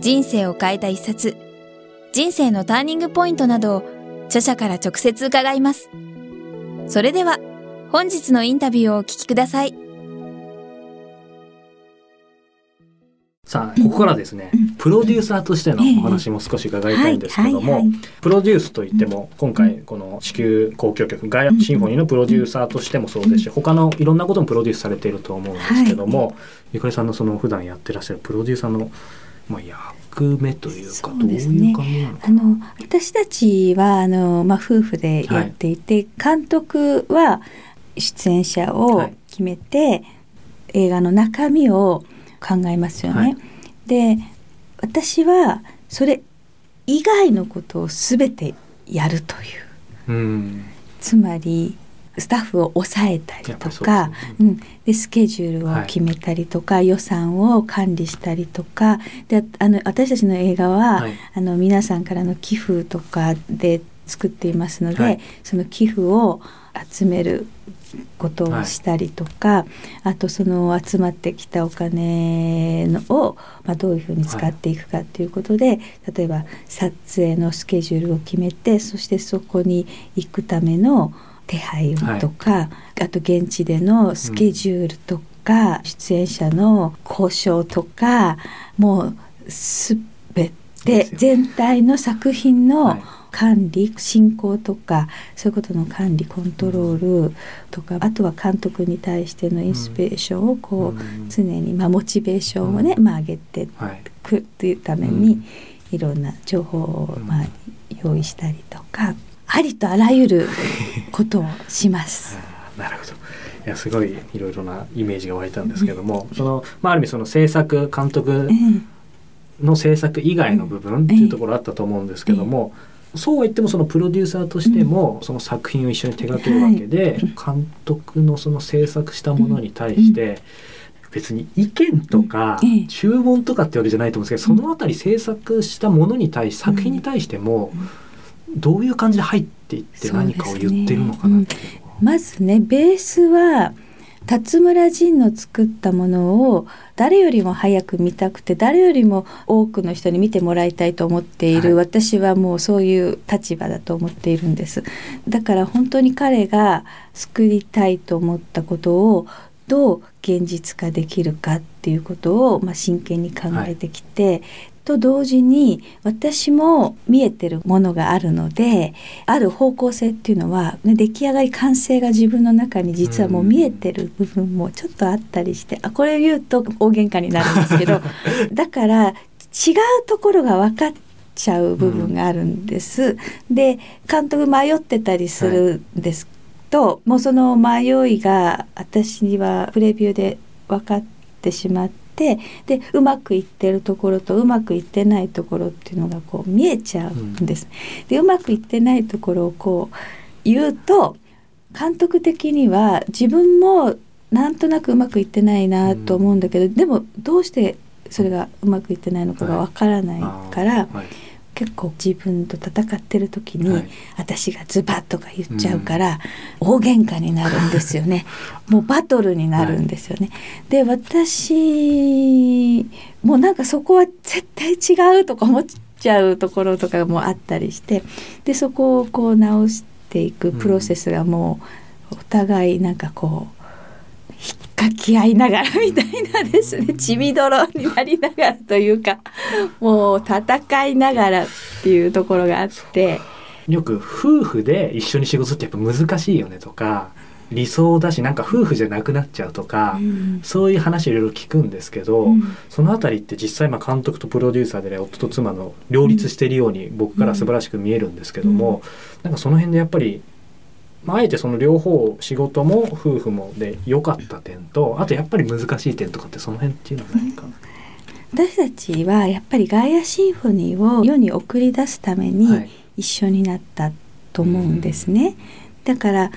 人生を変えた一冊、人生のターニングポイントなどを著者から直接伺います。それでは、本日のインタビューをお聞きください。さあここからですね、うん、プロデューサーとしてのお話も少し伺いたいんですけども、プロデュースといっても今回この地球交響曲ガイアシンフォニーのプロデューサーとしてもそうですし他のいろんなこともプロデュースされていると思うんですけども、はい、ゆかりさんのその普段やってらっしゃるプロデューサーのまあ、役目というかどういう感じなのあの私たちはあの、まあ、夫婦でやっていて、はい、監督は出演者を決めて、はい、映画の中身を考えますよね。はい、で私はそれ以外のことを全てやるという。うん。つまりスタッフを抑えたりとか、うね、うん、でスケジュールを決めたりとか、はい、予算を管理したりとかであの私たちの映画は、はい、あの皆さんからの寄付とかで作っていますので、はい、その寄付を集めることをしたりとか、はい、あとその集まってきたお金のを、まあ、どういうふうに使っていくかということで、はい、例えば撮影のスケジュールを決めてそしてそこに行くための手配とか、はい、あと現地でのスケジュールとか、うん、出演者の交渉とかもうすべて全体の作品の管理進行とかそういうことの管理コントロールとか、うん、あとは監督に対してのインスピレーションをこう、うん、常に、まあ、モチベーションをね、まあ、上げていくというために、いろんな情報を、まあ、用意したりとか。ありとあらゆることをします。なるほど。いやすごいいろいろなイメージが湧いたんですけども、そのまあある意味その制作監督の制作以外の部分っていうところあったと思うんですけども、そうは言ってもそのプロデューサーとしてもその作品を一緒に手掛けるわけで、監督のその制作したものに対して別に意見とか注文とかってわけじゃないと思うんですけど、そのあたり制作したものに対し作品に対しても、どういう感じで入っていって何かを言ってるのかなねう。ん、まずねベースは辰村仁の作ったものを誰よりも早く見たくて誰よりも多くの人に見てもらいたいと思っている、はい、私はもうそういう立場だと思っているんです。だから本当に彼が作りたいと思ったことをどう現実化できるかっていうことを、まあ、真剣に考えてきて、はい、と同時に私も見えてるものがあるのである方向性っていうのは、ね、出来上がり完成が自分の中に実はもう見えてる部分もちょっとあったりしてあこれ言うと大喧嘩になるんですけど だから違うところが分かっちゃう部分があるんです。うん、で監督迷ってたりするんですと、はい、もうその迷いが私にはプレビューで分かってしまって。てでうまくいってるところとうまくいってないところっていうのがこう見えちゃうんです。うん、でうまくいってないところをこう言うと監督的には自分もなんとなくうまくいってないなと思うんだけど、うん、でもどうしてそれがうまくいってないのかがわからないから、はいはい結構自分と戦ってる時に、はい、私がズバッとか言っちゃうから、うん、大喧嘩になるんですよね もうバトルになるんですよね。はい、で私もうなんかそこは絶対違うとか思っちゃうところとかもあったりしてでそこをこう直していくプロセスがもうお互いなんかこう。かき合いながらみたいなですね 血みどろになりながらというかもう戦いながらっていうところがあって。よく夫婦で一緒に仕事ってやっぱ難しいよねとか理想だしなんか夫婦じゃなくなっちゃうとか、うん、そういう話いろいろ聞くんですけど、うん、その辺りって実際まあ監督とプロデューサーで、ね、夫と妻の両立しているように僕から素晴らしく見えるんですけども、うん、なんかその辺でやっぱりまあ、あえてその両方仕事も夫婦もで良かった点とあとやっぱり難しい点とかってその辺っていうのは何か、私たちはやっぱりガイアシンフォニーを世に送り出すために一緒になったと思うんですね。はい、だから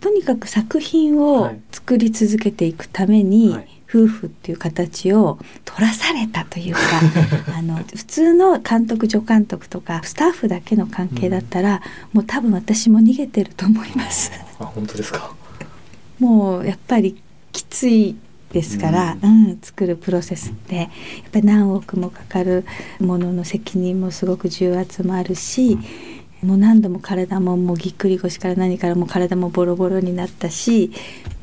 とにかく作品を作り続けていくために、はい、夫婦っていう形を取らされたというか あの普通の監督助監督とかスタッフだけの関係だったら、うん、もう多分私も逃げてると思います。あ本当ですか？もうやっぱりきついですから、うん、うん、作るプロセスってやっぱり何億もかかるものの責任もすごく重圧もあるし、もう何度も体ももうぎっくり腰から何からも体もボロボロになったし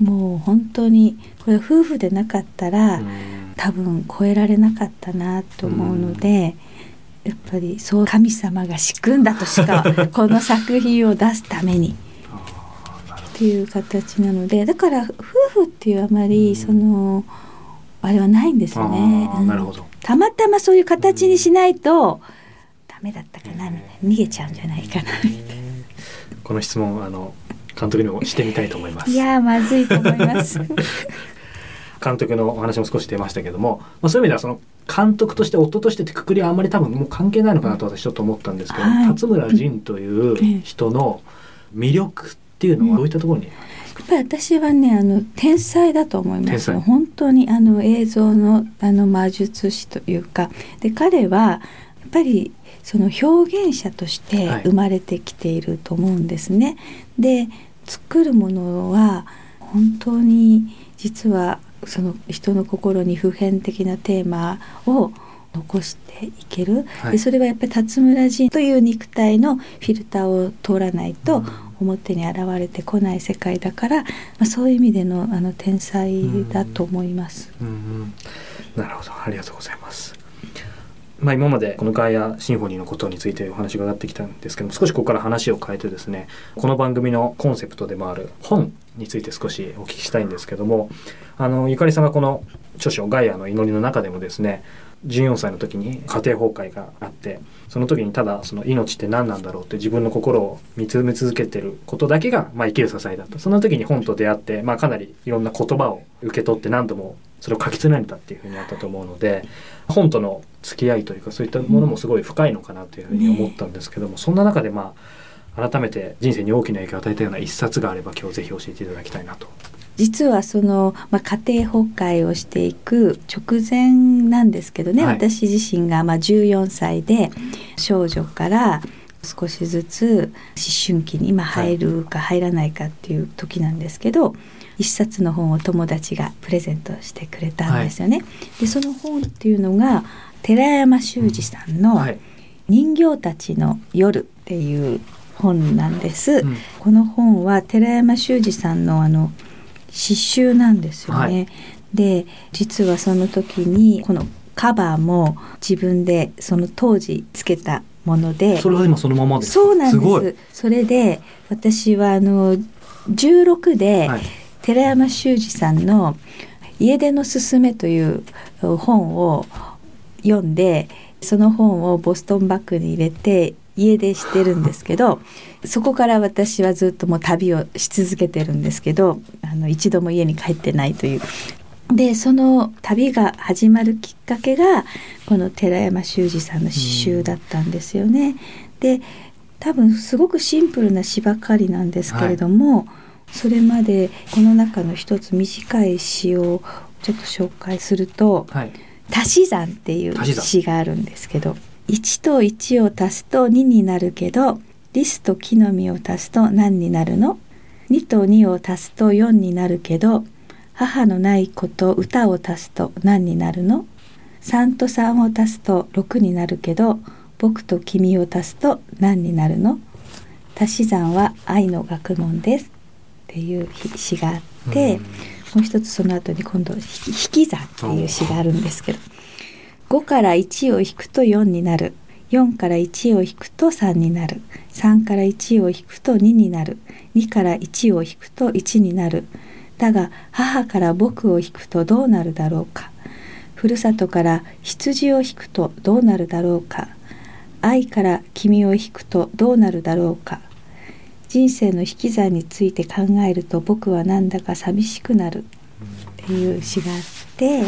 もう本当にこれ夫婦でなかったら、多分超えられなかったなと思うので。やっぱりそう神様が仕組んだとしか この作品を出すためにっていう形なのでだから夫婦っていうあまりその、あれはないんですよね。たまたまそういう形にしないと、ダメだったかなみたいな逃げちゃうんじゃないかなみたいな。この質問あの監督にもしてみたいと思います。いやまずいと思います。監督のお話も少し出ましたけども、まあ、そういう意味ではその監督として夫としてってくくりはあんまり多分もう関係ないのかなと私ちょっと思ったんですけど、はい、辰村仁という人の魅力っていうのはどういったところに、やっぱり私はねあの天才だと思います。本当にあの映像のあの魔術師というか。で彼はやっぱりその表現者として生まれてきていると思うんですね。はい、で作るものは本当に実はその人の心に普遍的なテーマを残していける、はい、でそれはやっぱり辰村仁という肉体のフィルターを通らないと表に現れてこない世界だから、まあ、そういう意味でのあの天才だと思います。うんうんうん、なるほどありがとうございます。まあ、今までこのガイアシンフォニーのことについてお話が伺ってきたんですけども少しここから話を変えてですねこの番組のコンセプトでもある本について少しお聞きしたいんですけどもあのゆかりさんがこの著書「ガイアの祈り」の中でもですね14歳の時に家庭崩壊があってその時にただその命って何なんだろうって自分の心を見つめ続けてることだけが、まあ、生きる支えだった。その時に本と出会って、まあ、かなりいろんな言葉を受け取って何度もそれを書き連ねたっていうふうにあったと思うので本との付き合いというかそういったものもすごい深いのかなというふうに思ったんですけども、そんな中でまあ改めて人生に大きな影響を与えたような一冊があれば今日ぜひ教えていただきたいなと。実はその、まあ、家庭崩壊をしていく直前なんですけどね、はい、私自身がまあ14歳で少女から少しずつ思春期に今入るか入らないかっていう時なんですけど、はい、一冊の本を友達がプレゼントしてくれたんですよね。はい、でその本っていうのが寺山修司さんの「人形たちの夜」っていう本なんです。うん、この本は寺山修司さんのあの刺繍なんですよね。はい、で実はその時にこのカバーも自分でその当時つけたもので。それは今そのままですそうなんです。それで私はあの16で、寺山修司さんの「家出のすすめ」という本を読んでその本をボストンバッグに入れて家出してるんですけど そこから私はずっともう旅をし続けてるんですけどあの一度も家に帰ってないという。でその旅が始まるきっかけがこの寺山修司さんの詩集だったんですよね。で多分すごくシンプルな詩ばかりなんですけれども、はい、それまでこの中の一つ短い詩をちょっと紹介すると「はい、足し算」っていう詩があるんですけど1と1を足すと2になるけどリスと木の実を足すと何になるの ?2 と2を足すと4になるけど母のない子と歌を足すと何になるの ?3 と3を足すと6になるけど僕と君を足すと何になるの？足し算は愛の学問ですっていう詩があって、もう一つその後に今度引き算っていう詩があるんですけど5から1を引くと4になる。4から1を引くと3になる。3から1を引くと2になる。2から1を引くと1になる。だが母から僕を引くとどうなるだろうか。ふるさとから羊を引くとどうなるだろうか。愛から君を引くとどうなるだろうか。人生の引き算について考えると僕はなんだか寂しくなる。っていう詩があってて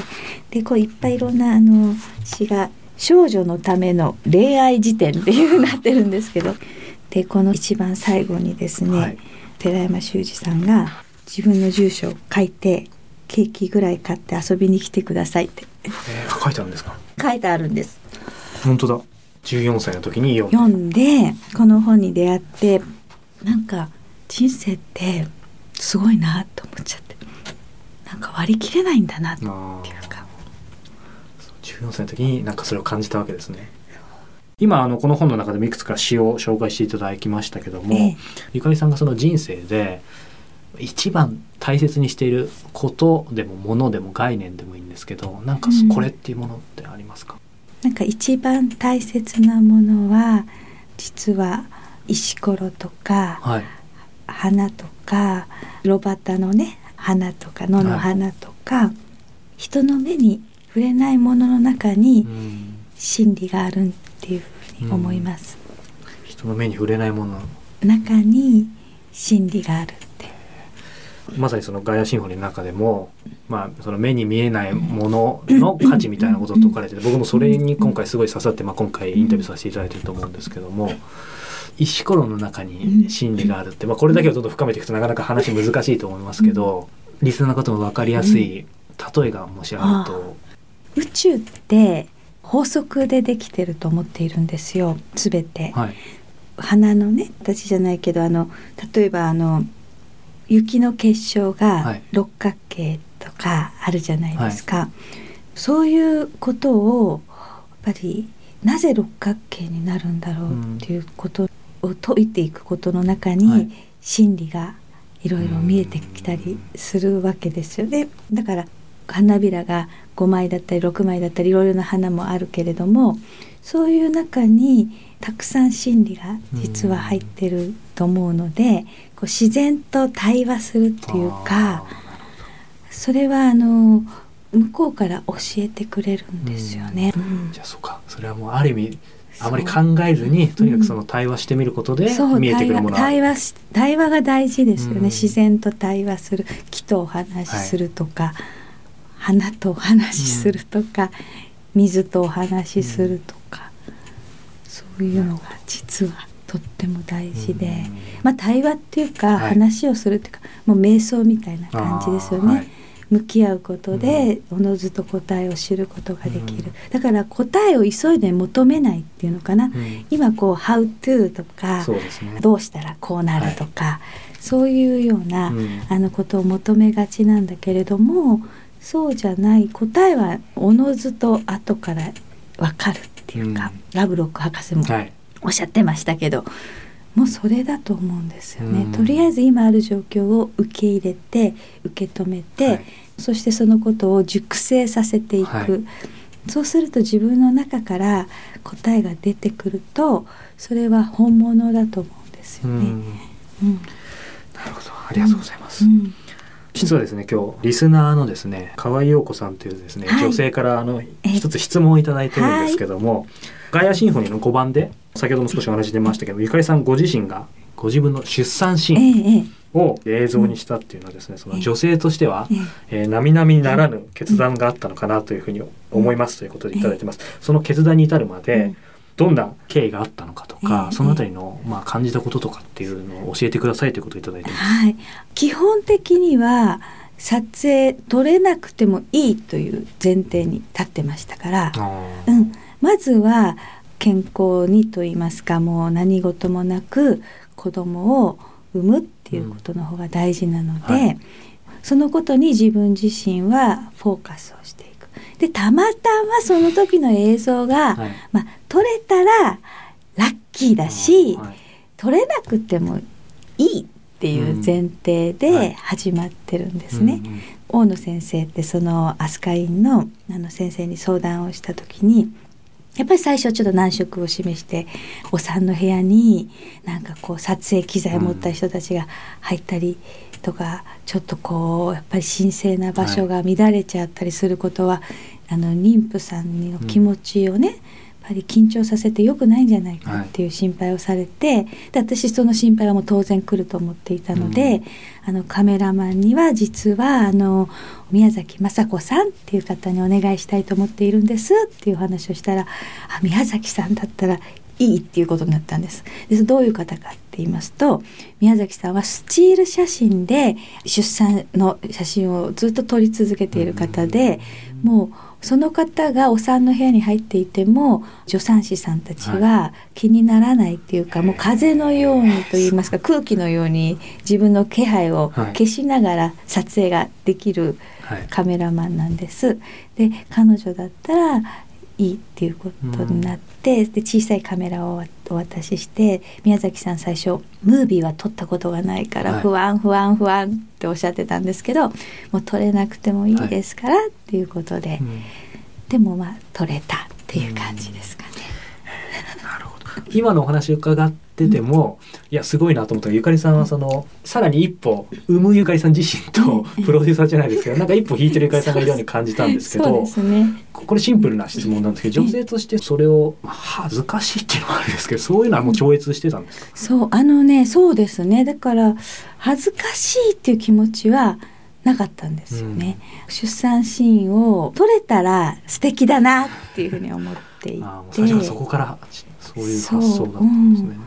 でこういっぱいいろんなあの詩が少女のための恋愛辞典っていうふうになってるんですけどでこの一番最後にですね、はい、寺山修司さんが自分の住所を書いてケーキぐらい買って遊びに来てくださいって、えー、書いてあるんですか？書いてあるんです。本当だ。14歳の時に読んでこの本に出会ってなんか人生ってすごいなと思っちゃって。なんか割り切れないんだなっていうか。14歳の時になんかそれを感じたわけですね。今あのこの本の中でもいくつか詩を紹介していただきましたけども、ええ、ゆかりさんがその人生で一番大切にしていることでもものでも概念でもいいんですけどなんかこれっていうものってありますか、うん、なんか一番大切なものは実は石ころとか、はい、花とかロバタのね花とか野の花とか、はい、人の目に触れないものの中に真理があるっていうふうに思います。人の目に触れないもの。中に真理があるまさにそのガイアシンフォニーの中でも、まあ、その目に見えないものの価値みたいなことを説かれてて僕もそれに今回すごい刺さって、まあ、今回インタビューさせていただいてると思うんですけども石ころの中に真理があるって、まあ、これだけをちょっと深めていくとなかなか話難しいと思いますけどリスナーの方も分かりやすい例えがもしあると。宇宙って法則でできてると思っているんですよ。全て、はい、花のね私じゃないけどあの例えばあの雪の結晶が六角形とかあるじゃないですか、はい、そういうことをやっぱりなぜ六角形になるんだろうっていうことを解いていくことの中に真理がいろいろ見えてきたりするわけですよね。だから花びらが5枚だったり6枚だったりいろいろな花もあるけれどもそういう中にたくさん真理が実は入ってると思うのでこう自然と対話するっていうかそれはあの向こうから教えてくれるんですよね。じゃあそうか。それはもうある意味あまり考えずにとにかくその対話してみることで見えてくるもの対話対話が大事ですよね、自然と対話する木とお話しするとか、はい、花とお話しするとか、水とお話しするとか、そういうのが実はとっても大事で、まあ対話っていうか、話をするっていうかもう瞑想みたいな感じですよね。はい、向き合うことでおのずと答えを知ることができる、だから答えを急いで求めないっていうのかな、うん、今こう「how to」とか、ね、どうしたらこうなるとか、はい、そういうような、うん、あのことを求めがちなんだけれどもそうじゃない答えはおのずと後から分かるっていうか、うん、ラブロック博士もおっしゃってましたけど、はい、もうそれだと思うんですよね、うん、とりあえず今ある状況を受け入れて受け止めて、はい、そしてそのことを熟成させていく、はい、そうすると自分の中から答えが出てくるとそれは本物だと思うんですよね。うん、なるほど。ありがとうございます。実はですね今日リスナーのですね河合陽子さんというですね、はい、女性からあの一つ質問を頂いてるんですけども、はい、ガイアシンフォニーの5番で先ほども少しお話出ましたけどゆかりさんご自身がご自分の出産シーンを映像にしたっていうのはですねその女性としては、えー、並々ならぬ決断があったのかなというふうに思いますということでいただいてます。その決断に至るまで、どんな経緯があったのかとか、えー、そのあたりの、まあ、感じたこととかっていうのを教えてくださいということをいただいてます。はい、基本的には撮影撮れなくてもいいという前提に立ってましたから、うん、まずは健康にと言いますかもう何事もなく子供を産むっていうことの方が大事なので、うん。はい、そのことに自分自身はフォーカスをしていく。でたまたまその時の映像が、はい、まあ、撮れたらラッキーだし、はい、撮れなくてもいいっていう前提で始まってるんですね。うんはい、大野先生ってその飛鳥院のあの先生に相談をした時にやっぱり最初ちょっと難色を示してお産の部屋になんかこう撮影機材を持った人たちが入ったりとか、ちょっとこうやっぱり神聖な場所が乱れちゃったりすることは、はい、あの妊婦さんの気持ちをね、やっぱり緊張させて良くないんじゃないかっていう心配をされて、はい、で私その心配はもう当然来ると思っていたので、うん、あのカメラマンには実はあの宮崎雅子さんっていう方にお願いしたいと思っているんですっていう話をしたらあ宮崎さんだったらいいっていうことになったんです。でどういう方かって言いますと宮崎さんはスチール写真で出産の写真をずっと撮り続けている方で、もうその方がお産の部屋に入っていても助産師さんたちは気にならないっていうか、はい、もう風のようにといいますか空気のように自分の気配を消しながら撮影ができるカメラマンなんです。で彼女だったらいいっていうことになって、うん、で小さいカメラをお渡しして宮崎さん最初ムービーは撮ったことがないから不安、不安不安っておっしゃってたんですけどもう撮れなくてもいいですから、っていうことで、うん、でもまあ撮れたっていう感じですかね。なるほど。今のお話伺ってても、いやすごいなと思ったゆかりさんはそのさらに一歩産むゆかりさん自身と プロデューサーじゃないですけどなんか一歩引いてるゆかりさんがいるように感じたんですけどね、これシンプルな質問なんですけど女性としてそれを、まあ、恥ずかしいっていうのはあるんですけどそういうのはもう超越してたんですか？そうあのねそうですね。だから恥ずかしいっていう気持ちはなかったんですよね、うん、出産シーンを撮れたら素敵だなっていうふうに思っていて。最初そこからそういう発想だったんですね、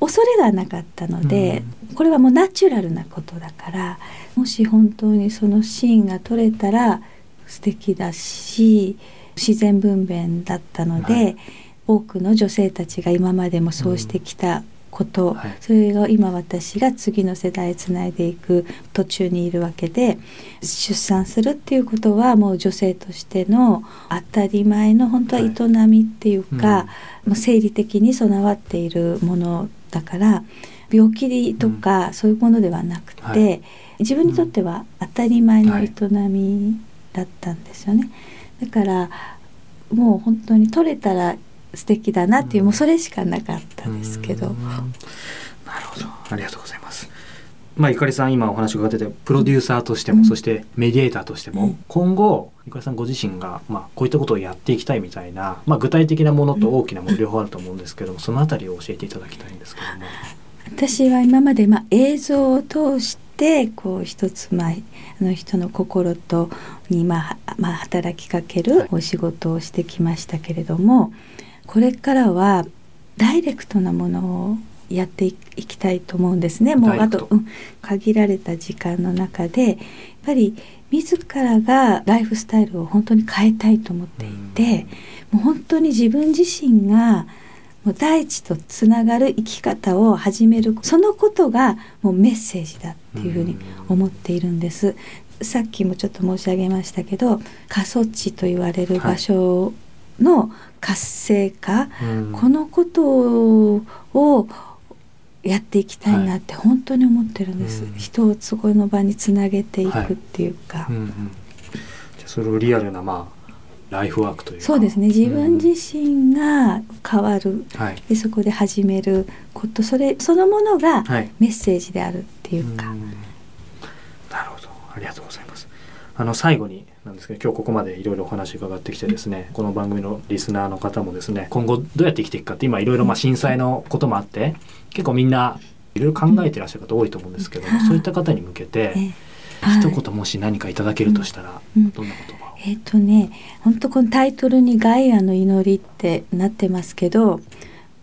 恐れがなかったので、うん、これはもうナチュラルなことだからもし本当にそのシーンが撮れたら素敵だし自然分娩だったので、はい、多くの女性たちが今までもそうしてきたこと、うん。はい、それが今私が次の世代へつないでいく途中にいるわけで出産するっていうことはもう女性としての当たり前の本当は営みっていうか、はいうん、もう生理的に備わっているものだから病気とかそういうものではなくて、うんはい、自分にとっては当たり前の営みだったんですよね。だからもう本当に取れたら素敵だなっていう、もうそれしかなかったですけど。なるほど。ありがとうございます。まあ、ゆかりさん今お話伺っててプロデューサーとしても、うん、そしてメディエーターとしても、うん、今後ゆかりさんご自身が、まあ、こういったことをやっていきたいみたいな、まあ、具体的なものと大きなもの両方あると思うんですけども、そのあたりを教えていただきたいんですけども。私は今まで、まあ、映像を通してこう一つ、まあ、あの人の心とに、まあまあ、働きかけるお仕事をしてきましたけれども。はいこれからはダイレクトなものをやっていきたいと思うんですね。もうあと、うん、限られた時間の中でやっぱり自らがライフスタイルを本当に変えたいと思っていて、もう本当に自分自身がもう大地とつながる生き方を始めるそのことがもうメッセージだっていうふうに思っているんです。さっきもちょっと申し上げましたけど過疎地と言われる場所の活性化、うん、このことをやっていきたいなって本当に思ってるんです、はい、人をそこの場につなげていくっていうか、はい。うんうん、じゃそれをリアルなまあライフワークというそうですね。自分自身が変わる、うん、でそこで始めること。それそのものがメッセージであるっていうか、はい、なるほど。ありがとうございます。あの最後になんですけど今日ここまでいろいろお話伺ってきてですねこの番組のリスナーの方もですね今後どうやって生きていくかって今いろいろまあ震災のこともあって結構みんないろいろ考えてらっしゃる方多いと思うんですけども、そういった方に向けて、一言もし何かいただけるとしたら、どんな言葉えっ、とね本当このタイトルに「ガイアの祈り」ってなってますけど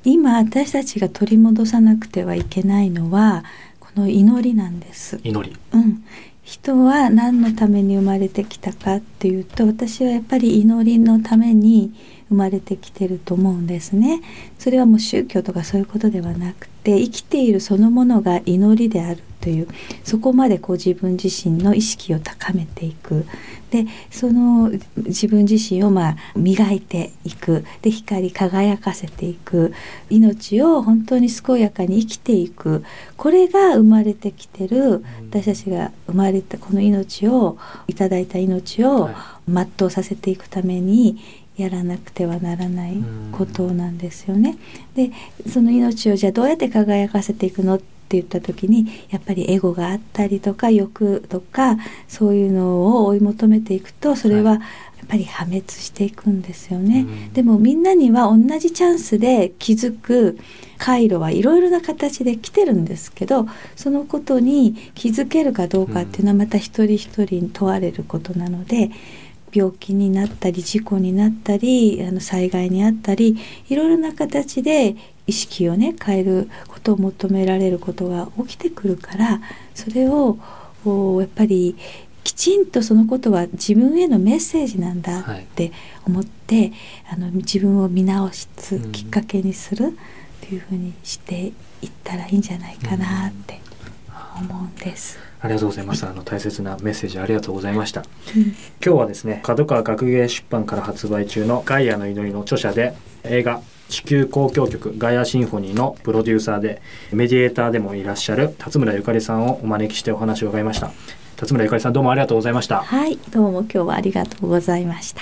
今私たちが取り戻さなくてはいけないのはこの祈りなんです。祈り、うん、人は何のために生まれてきたかっていうと私はやっぱり祈りのために生まれてきてると思うんですね。それはもう宗教とかそういうことではなくて生きているそのものが祈りであるというそこまでこう自分自身の意識を高めていく。でその自分自身をまあ磨いていく。で光り輝かせていく。命を本当に健やかに生きていく。これが生まれてきてる私たちが生まれたこの命をいただいた命を全うさせていくためにやらなくてはならないことなんですよね。でその命をじゃあどうやって輝かせていくのって言った時にやっぱりエゴがあったりとか欲とかそういうのを追い求めていくとそれはやっぱり破滅していくんですよね、うん、でもみんなには同じチャンスで気づく回路はいろいろな形で来てるんですけどそのことに気づけるかどうかっていうのはまた一人一人に問われることなので。病気になったり事故になったりあの災害にあったりいろいろな形で意識をね変えることを求められることが起きてくるからそれをやっぱりきちんとそのことは自分へのメッセージなんだって思って、はい、あの自分を見直すきっかけにするっていうふうにしていったらいいんじゃないかなって思うんです。ありがとうございました。あの大切なメッセージありがとうございました。うん、今日はですね、角川学芸出版から発売中のガイアの祈りの著者で映画地球交響曲ガイアシンフォニーのプロデューサーでメディエーターでもいらっしゃる辰村ゆかりさんをお招きしてお話を伺いました。辰村ゆかりさんどうもありがとうございました。はい、どうも今日はありがとうございました。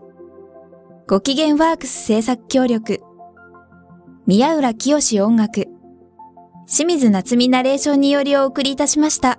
ご機嫌ワークス制作協力、宮浦清音楽、清水夏美ナレーションによりお送りいたしました。